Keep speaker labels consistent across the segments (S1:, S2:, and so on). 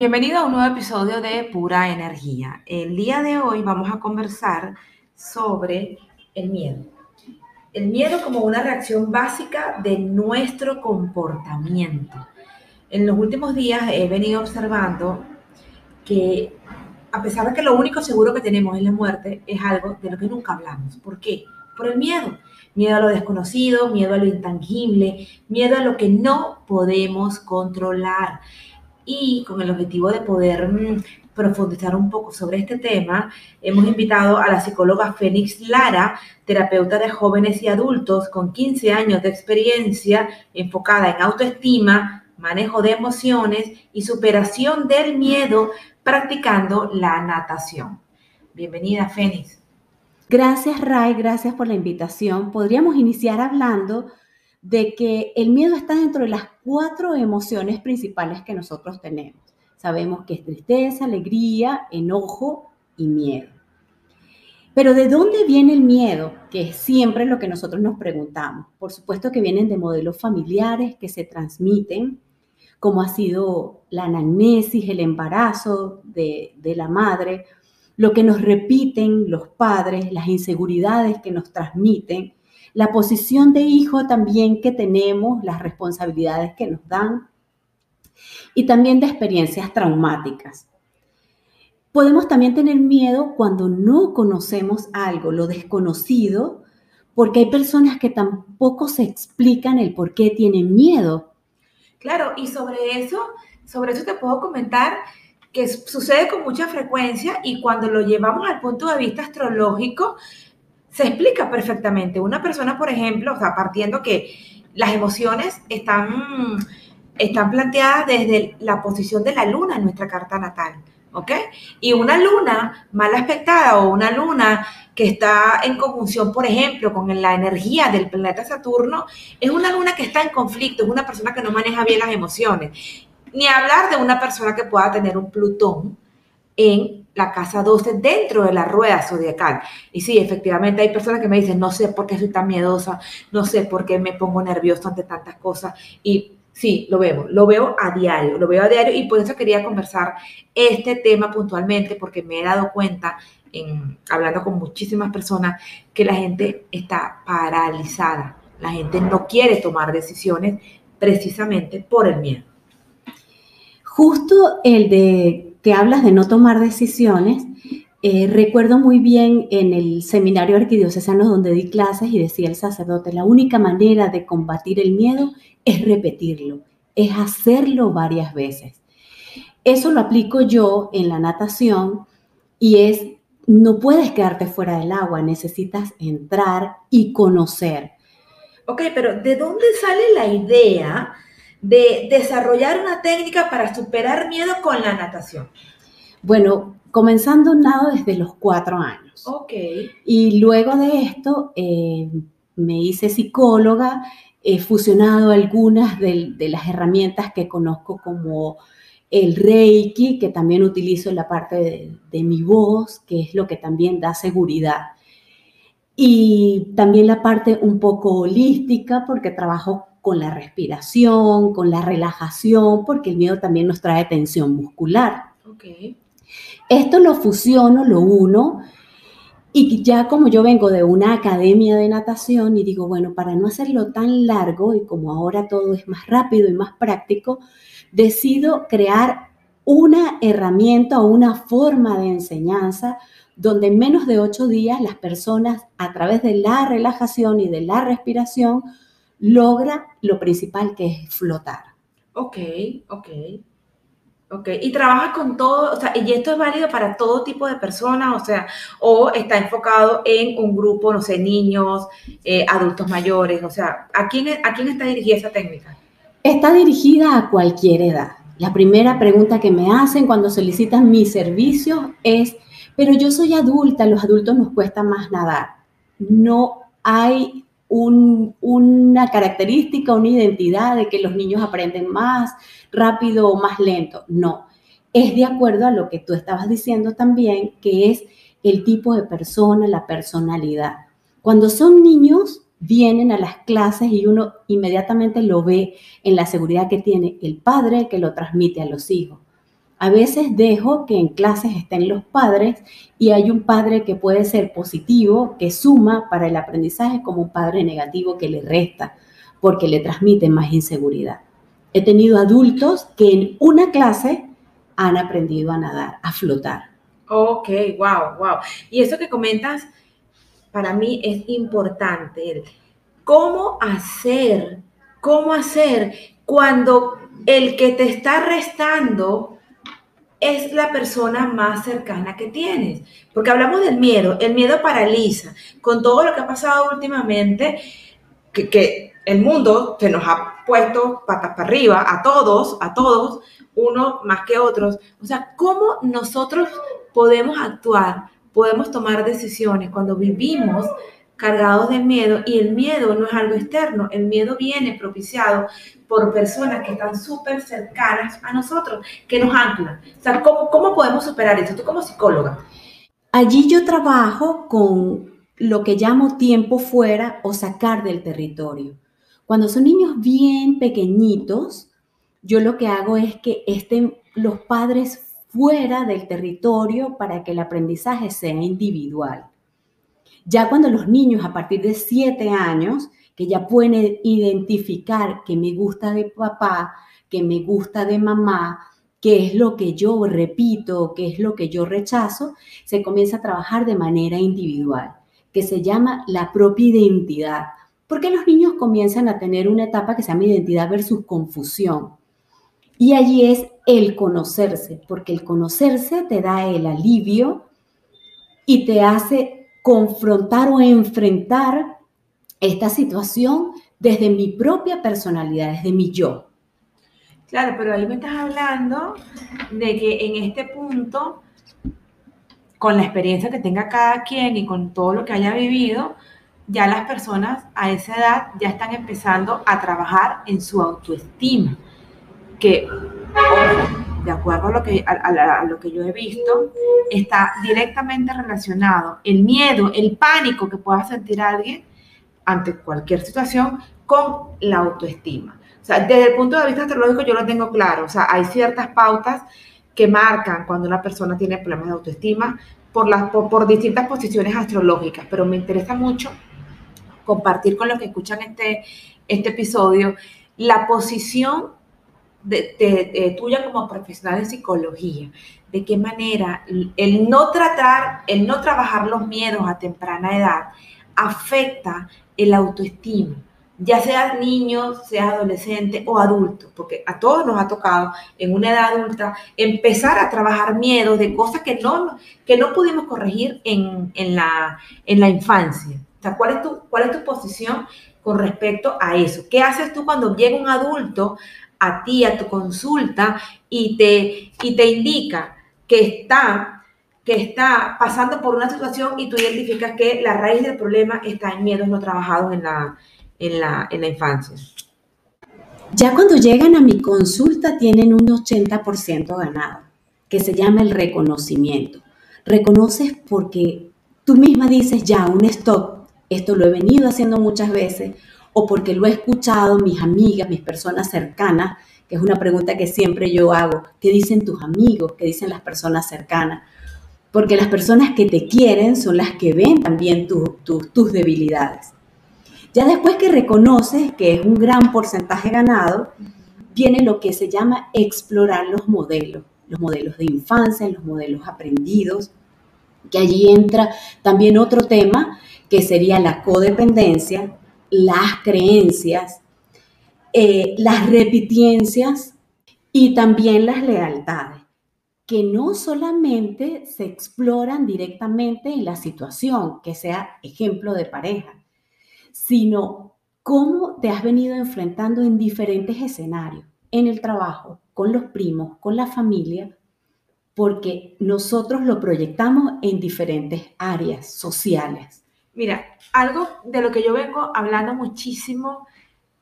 S1: Bienvenido a un nuevo episodio de Pura Energía. El día de hoy vamos a conversar sobre el miedo. El miedo como una reacción básica de nuestro comportamiento. En los últimos días he venido observando que a pesar de que lo único seguro que tenemos es la muerte, es algo de lo que nunca hablamos. ¿Por qué? Por el miedo. Miedo a lo desconocido, miedo a lo intangible, miedo a lo que no podemos controlar y con el objetivo de poder mm, profundizar un poco sobre este tema, hemos invitado a la psicóloga Fénix Lara, terapeuta de jóvenes y adultos con 15 años de experiencia enfocada en autoestima, manejo de emociones y superación del miedo practicando la natación. Bienvenida, Fénix.
S2: Gracias, Ray, gracias por la invitación. Podríamos iniciar hablando de que el miedo está dentro de las cuatro emociones principales que nosotros tenemos. Sabemos que es tristeza, alegría, enojo y miedo. Pero ¿de dónde viene el miedo? Que es siempre lo que nosotros nos preguntamos. Por supuesto que vienen de modelos familiares que se transmiten, como ha sido la anamnesis, el embarazo de, de la madre, lo que nos repiten los padres, las inseguridades que nos transmiten, la posición de hijo también que tenemos, las responsabilidades que nos dan y también de experiencias traumáticas. Podemos también tener miedo cuando no conocemos algo, lo desconocido, porque hay personas que tampoco se explican el por qué tienen miedo.
S1: Claro, y sobre eso, sobre eso te puedo comentar que sucede con mucha frecuencia y cuando lo llevamos al punto de vista astrológico, se explica perfectamente. Una persona, por ejemplo, o partiendo que las emociones están, están planteadas desde la posición de la luna en nuestra carta natal. ¿ok? Y una luna mal aspectada o una luna que está en conjunción, por ejemplo, con la energía del planeta Saturno, es una luna que está en conflicto, es una persona que no maneja bien las emociones. Ni hablar de una persona que pueda tener un Plutón en la casa 12 dentro de la rueda zodiacal. Y sí, efectivamente hay personas que me dicen, no sé por qué soy tan miedosa, no sé por qué me pongo nervioso ante tantas cosas. Y sí, lo veo, lo veo a diario, lo veo a diario y por eso quería conversar este tema puntualmente, porque me he dado cuenta, en, hablando con muchísimas personas, que la gente está paralizada. La gente no quiere tomar decisiones precisamente por el miedo.
S2: Justo el de que hablas de no tomar decisiones, eh, recuerdo muy bien en el seminario arquidiocesano donde di clases y decía el sacerdote, la única manera de combatir el miedo es repetirlo, es hacerlo varias veces. Eso lo aplico yo en la natación y es, no puedes quedarte fuera del agua, necesitas entrar y conocer.
S1: Ok, pero ¿de dónde sale la idea de desarrollar una técnica para superar miedo con la natación?
S2: Bueno, comenzando nado desde los cuatro años.
S1: Ok.
S2: Y luego de esto eh, me hice psicóloga, he fusionado algunas de, las herramientas que conozco como el Reiki, que también utilizo en la parte de, de mi voz, que es lo que también da seguridad. Y también la parte un poco holística, porque trabajo con la respiración, con la relajación, porque el miedo también nos trae tensión muscular.
S1: Okay.
S2: Esto lo fusiono, lo uno, y ya como yo vengo de una academia de natación y digo, bueno, para no hacerlo tan largo y como ahora todo es más rápido y más práctico, decido crear una herramienta o una forma de enseñanza donde en menos de ocho días las personas a través de la relajación y de la respiración logra lo principal que es flotar.
S1: Ok, ok. Ok, y trabaja con todo, o sea, y esto es válido para todo tipo de personas, o sea, o está enfocado en un grupo, no sé, niños, eh, adultos mayores, o sea, ¿a quién, ¿a quién está dirigida esa técnica?
S2: Está dirigida a cualquier edad. La primera pregunta que me hacen cuando solicitan mis servicios es, pero yo soy adulta, los adultos nos cuesta más nadar. No hay una característica, una identidad de que los niños aprenden más rápido o más lento. No, es de acuerdo a lo que tú estabas diciendo también, que es el tipo de persona, la personalidad. Cuando son niños, vienen a las clases y uno inmediatamente lo ve en la seguridad que tiene el padre que lo transmite a los hijos. A veces dejo que en clases estén los padres y hay un padre que puede ser positivo, que suma para el aprendizaje, como un padre negativo que le resta, porque le transmite más inseguridad. He tenido adultos que en una clase han aprendido a nadar, a flotar.
S1: Ok, wow, wow. Y eso que comentas, para mí es importante. ¿Cómo hacer? ¿Cómo hacer cuando el que te está restando es la persona más cercana que tienes. Porque hablamos del miedo, el miedo paraliza. Con todo lo que ha pasado últimamente, que, el mundo se nos ha puesto patas para arriba, a todos, a todos, uno más que otros. O sea, ¿cómo nosotros podemos actuar, podemos tomar decisiones cuando vivimos cargados de miedo y el miedo no es algo externo, el miedo viene propiciado por personas que están súper cercanas a nosotros, que nos anclan. O sea, ¿cómo, ¿cómo podemos superar eso? Tú como psicóloga.
S2: Allí yo trabajo con lo que llamo tiempo fuera o sacar del territorio. Cuando son niños bien pequeñitos, yo lo que hago es que estén los padres fuera del territorio para que el aprendizaje sea individual. Ya cuando los niños a partir de siete años, que ya pueden identificar que me gusta de papá, que me gusta de mamá, qué es lo que yo repito, qué es lo que yo rechazo, se comienza a trabajar de manera individual, que se llama la propia identidad. Porque los niños comienzan a tener una etapa que se llama identidad versus confusión. Y allí es el conocerse, porque el conocerse te da el alivio y te hace confrontar o enfrentar esta situación desde mi propia personalidad, desde mi yo.
S1: Claro, pero ahí me estás hablando de que en este punto, con la experiencia que tenga cada quien y con todo lo que haya vivido, ya las personas a esa edad ya están empezando a trabajar en su autoestima, que de acuerdo a lo, que, a, lo que yo he visto, está directamente relacionado el miedo, el pánico que pueda sentir alguien ante cualquier situación con la autoestima. O sea, desde el punto de vista astrológico yo lo tengo claro. O sea, hay ciertas pautas que marcan cuando una persona tiene problemas de autoestima por, las, por, por distintas posiciones astrológicas, pero me interesa mucho compartir con los que escuchan este, este episodio la posición de, tuya como profesional de psicología, de qué manera el no tratar, el no trabajar los miedos a temprana edad afecta el autoestima, ya sea niño, sea adolescente o adulto, porque a todos nos ha tocado en una edad adulta empezar a trabajar miedos de cosas que no, que no pudimos corregir en, la, en la infancia. O sea, ¿cuál es, tu, ¿cuál es tu posición con respecto a eso? ¿Qué haces tú cuando llega un adulto a ti, a tu consulta, y te, y te indica que está, que está pasando por una situación y tú identificas que la raíz del problema está en miedos no trabajados en la, en la, en la infancia.
S2: Ya cuando llegan a mi consulta tienen un 80% ganado, que se llama el reconocimiento. Reconoces porque tú misma dices ya un stop, esto lo he venido haciendo muchas veces, o porque lo he escuchado mis amigas, mis personas cercanas, que es una pregunta que siempre yo hago, ¿qué dicen tus amigos? ¿Qué dicen las personas cercanas? Porque las personas que te quieren son las que ven también tus debilidades. Ya después que reconoces que es un gran porcentaje ganado, viene lo que se llama explorar los modelos, los modelos de infancia, los modelos aprendidos, que allí entra también otro tema que sería la codependencia, las creencias, eh, las repitencias y también las lealtades, que no solamente se exploran directamente en la situación, que sea ejemplo de pareja, sino cómo te has venido enfrentando en diferentes escenarios, en el trabajo, con los primos, con la familia, porque nosotros lo proyectamos en diferentes áreas sociales.
S1: Mira, algo de lo que yo vengo hablando muchísimo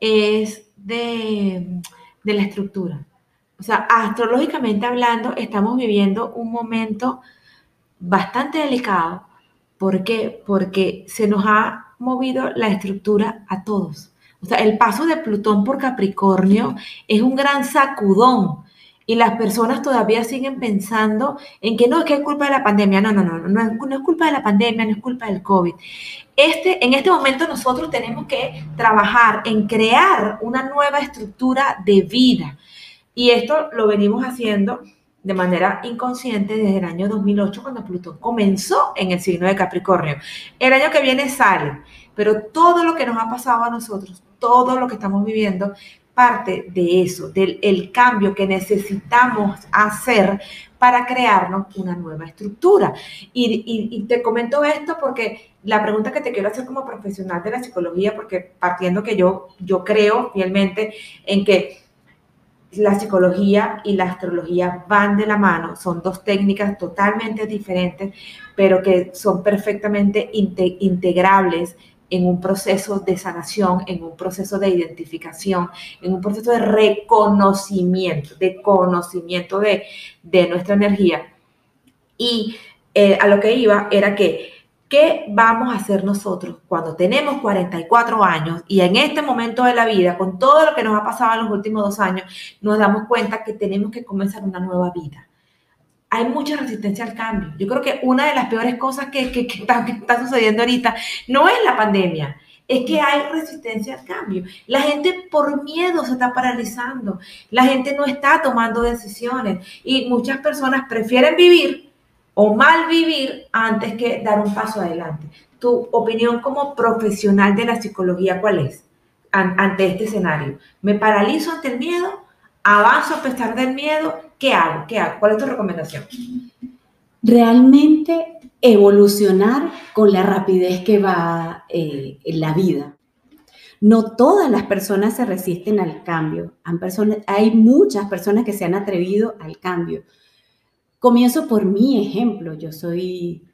S1: es de, la estructura. O sea, astrológicamente hablando, estamos viviendo un momento bastante delicado. ¿Por qué? Porque se nos ha movido la estructura a todos. O sea, el paso de Plutón por Capricornio es un gran sacudón y las personas todavía siguen pensando en que no, es que es culpa de la pandemia. No, no, no, no, no es, culpa de la pandemia, no es culpa del COVID. Este, en este momento nosotros tenemos que trabajar en crear una nueva estructura de vida. Y esto lo venimos haciendo de manera inconsciente desde el año 2008 cuando Plutón comenzó en el signo de Capricornio. El año que viene sale, pero todo lo que nos ha pasado a nosotros, todo lo que estamos viviendo, parte de eso, del el cambio que necesitamos hacer para crearnos una nueva estructura. Y, y, te comento esto porque la pregunta que te quiero hacer como profesional de la psicología, porque partiendo que yo, yo creo fielmente en que la psicología y la astrología van de la mano, son dos técnicas totalmente diferentes, pero que son perfectamente integrables en un proceso de sanación, en un proceso de identificación, en un proceso de reconocimiento, de conocimiento de, nuestra energía. Y eh, a lo que iba era que ¿Qué vamos a hacer nosotros cuando tenemos 44 años y en este momento de la vida, con todo lo que nos ha pasado en los últimos dos años, nos damos cuenta que tenemos que comenzar una nueva vida? Hay mucha resistencia al cambio. Yo creo que una de las peores cosas que, está, que está sucediendo ahorita no es la pandemia, es que hay resistencia al cambio. La gente por miedo se está paralizando, la gente no está tomando decisiones y muchas personas prefieren vivir o mal vivir antes que dar un paso adelante. Tu opinión como profesional de la psicología, ¿cuál es ante este escenario? ¿Me paralizo ante el miedo? ¿Avanzo a pesar del miedo? ¿Qué hago? ¿Qué hago? ¿Cuál es tu recomendación?
S2: Realmente evolucionar con la rapidez que va eh, en la vida. No todas las personas se resisten al cambio. hay muchas personas que se han atrevido al cambio. Comienzo por mi ejemplo. Yo soy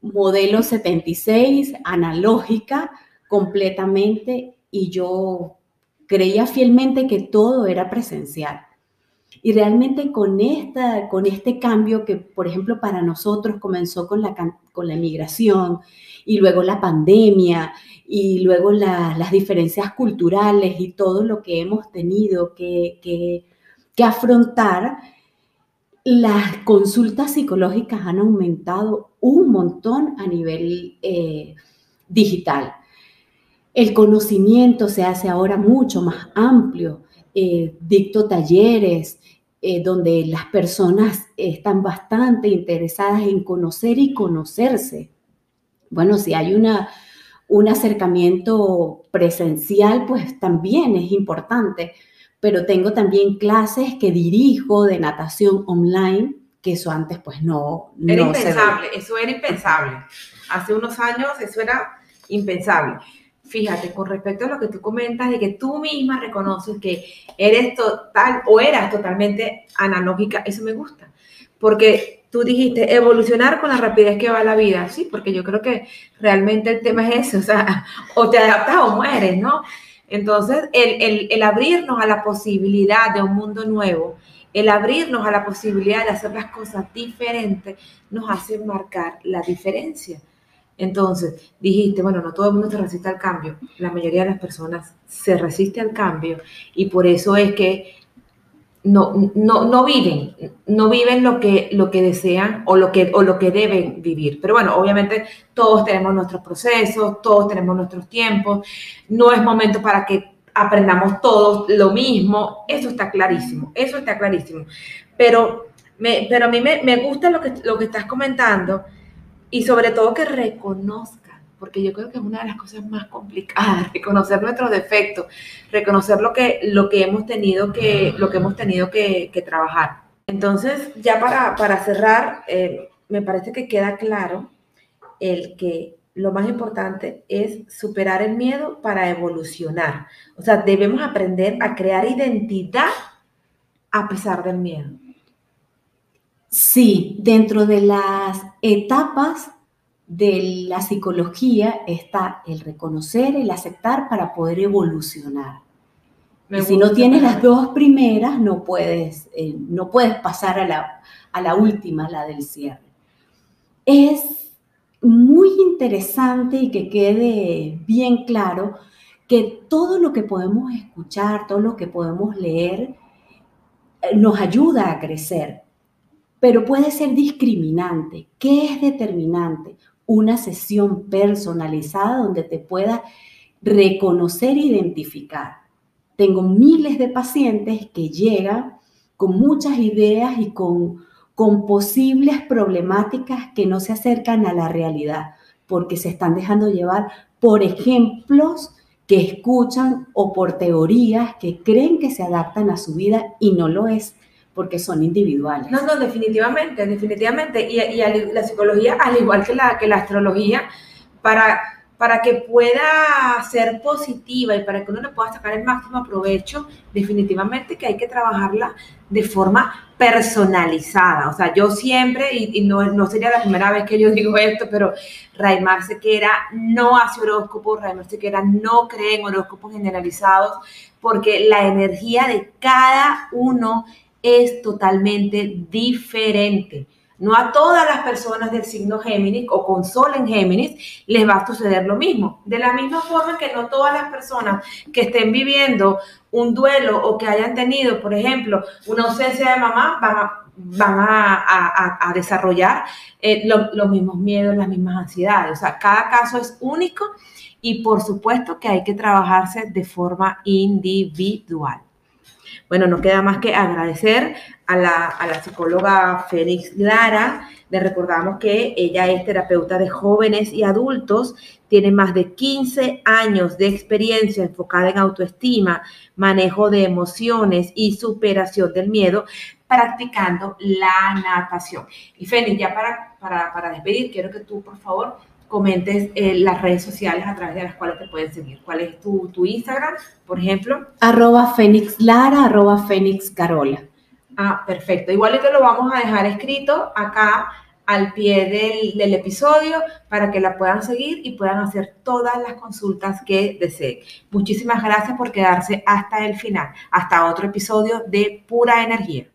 S2: modelo 76, analógica completamente y yo creía fielmente que todo era presencial. Y realmente con, esta, con este cambio que, por ejemplo, para nosotros comenzó con la, con la migración y luego la pandemia y luego las diferencias culturales y todo lo que hemos tenido que, que, que afrontar, las consultas psicológicas han aumentado un montón a nivel eh, digital. El conocimiento se hace ahora mucho más amplio. Eh, dicto talleres eh, donde las personas están bastante interesadas en conocer y conocerse. Bueno, si hay una, un acercamiento presencial, pues también es importante pero tengo también clases que dirijo de natación online, que eso antes pues no...
S1: Era impensable, eso era impensable. Hace unos años eso era impensable. Fíjate, con respecto a lo que tú comentas de que tú misma reconoces que eres total o eras totalmente analógica, eso me gusta. Porque tú dijiste evolucionar con la rapidez que va la vida, sí, porque yo creo que realmente el tema es ese, o sea, o te adaptas o mueres, ¿no? Entonces, el, abrirnos a la posibilidad de un mundo nuevo, el abrirnos a la posibilidad de hacer las cosas diferentes, nos hace marcar la diferencia. Entonces, dijiste, bueno, no todo el mundo se resiste al cambio, la mayoría de las personas se resiste al cambio y por eso es que no, no, no viven, no viven lo que, lo que desean o lo que, o lo que deben vivir. Pero bueno, obviamente todos tenemos nuestros procesos, todos tenemos nuestros tiempos, no es momento para que aprendamos todos lo mismo, eso está clarísimo, eso está clarísimo. Pero, me, pero a mí me, me gusta lo que, lo que estás comentando y sobre todo que reconozca porque yo creo que es una de las cosas más complicadas, reconocer nuestros defectos, reconocer lo que, lo que hemos tenido que, lo que, hemos tenido que, trabajar. Entonces, ya para, para cerrar, eh, me parece que queda claro el que lo más importante es superar el miedo para evolucionar. O sea, debemos aprender a crear identidad a pesar del miedo.
S2: Sí, dentro de las etapas de la psicología está el reconocer, el aceptar para poder evolucionar. y si no tienes las dos primeras, no puedes, eh, no puedes pasar a la, a la última, la del cierre. Es muy interesante y que quede bien claro que todo lo que podemos escuchar, todo lo que podemos leer, eh, nos ayuda a crecer, pero puede ser discriminante. ¿Qué es determinante? Una sesión personalizada donde te pueda reconocer e identificar. Tengo miles de pacientes que llegan con muchas ideas y con, con posibles problemáticas que no se acercan a la realidad, porque se están dejando llevar por ejemplos que escuchan o por teorías que creen que se adaptan a su vida y no lo es porque son individuales.
S1: No, no, definitivamente, definitivamente. Y, y la psicología, al igual que la, que la astrología, para para que pueda ser positiva y para que uno le pueda sacar el máximo provecho, definitivamente que hay que trabajarla de forma personalizada. O sea, yo siempre, y, no, no, sería la primera vez que yo digo esto, pero Raimar Sequera no hace horóscopo, Raimar Sequera no cree en horóscopos generalizados, porque la energía de cada uno totalmente diferente. No a todas las personas del signo Géminis o con Sol en Géminis les va a suceder lo mismo. De la misma forma que no todas las personas que estén viviendo un duelo o que hayan tenido, por ejemplo, una ausencia de mamá, van a, desarrollar eh, los mismos miedos, las mismas ansiedades. O sea, cada caso es único y por supuesto que hay que trabajarse de forma individual. Bueno, no queda más que agradecer a la, psicóloga Fénix Lara. Le recordamos que ella es terapeuta de jóvenes y adultos, tiene más de 15 años de experiencia enfocada en autoestima, manejo de emociones y superación del miedo, practicando la natación. Y Fénix, ya para, para, para despedir, quiero que tú, por favor, comentes eh, las redes sociales a través de las cuales te pueden seguir. ¿Cuál es tu, tu Instagram, por ejemplo?
S2: Arroba Fénix Lara, arroba Fénix Carola.
S1: Ah, perfecto. Igual te lo vamos a dejar escrito acá al pie del, del, episodio para que la puedan seguir y puedan hacer todas las consultas que deseen. Muchísimas gracias por quedarse hasta el final. Hasta otro episodio de Pura Energía.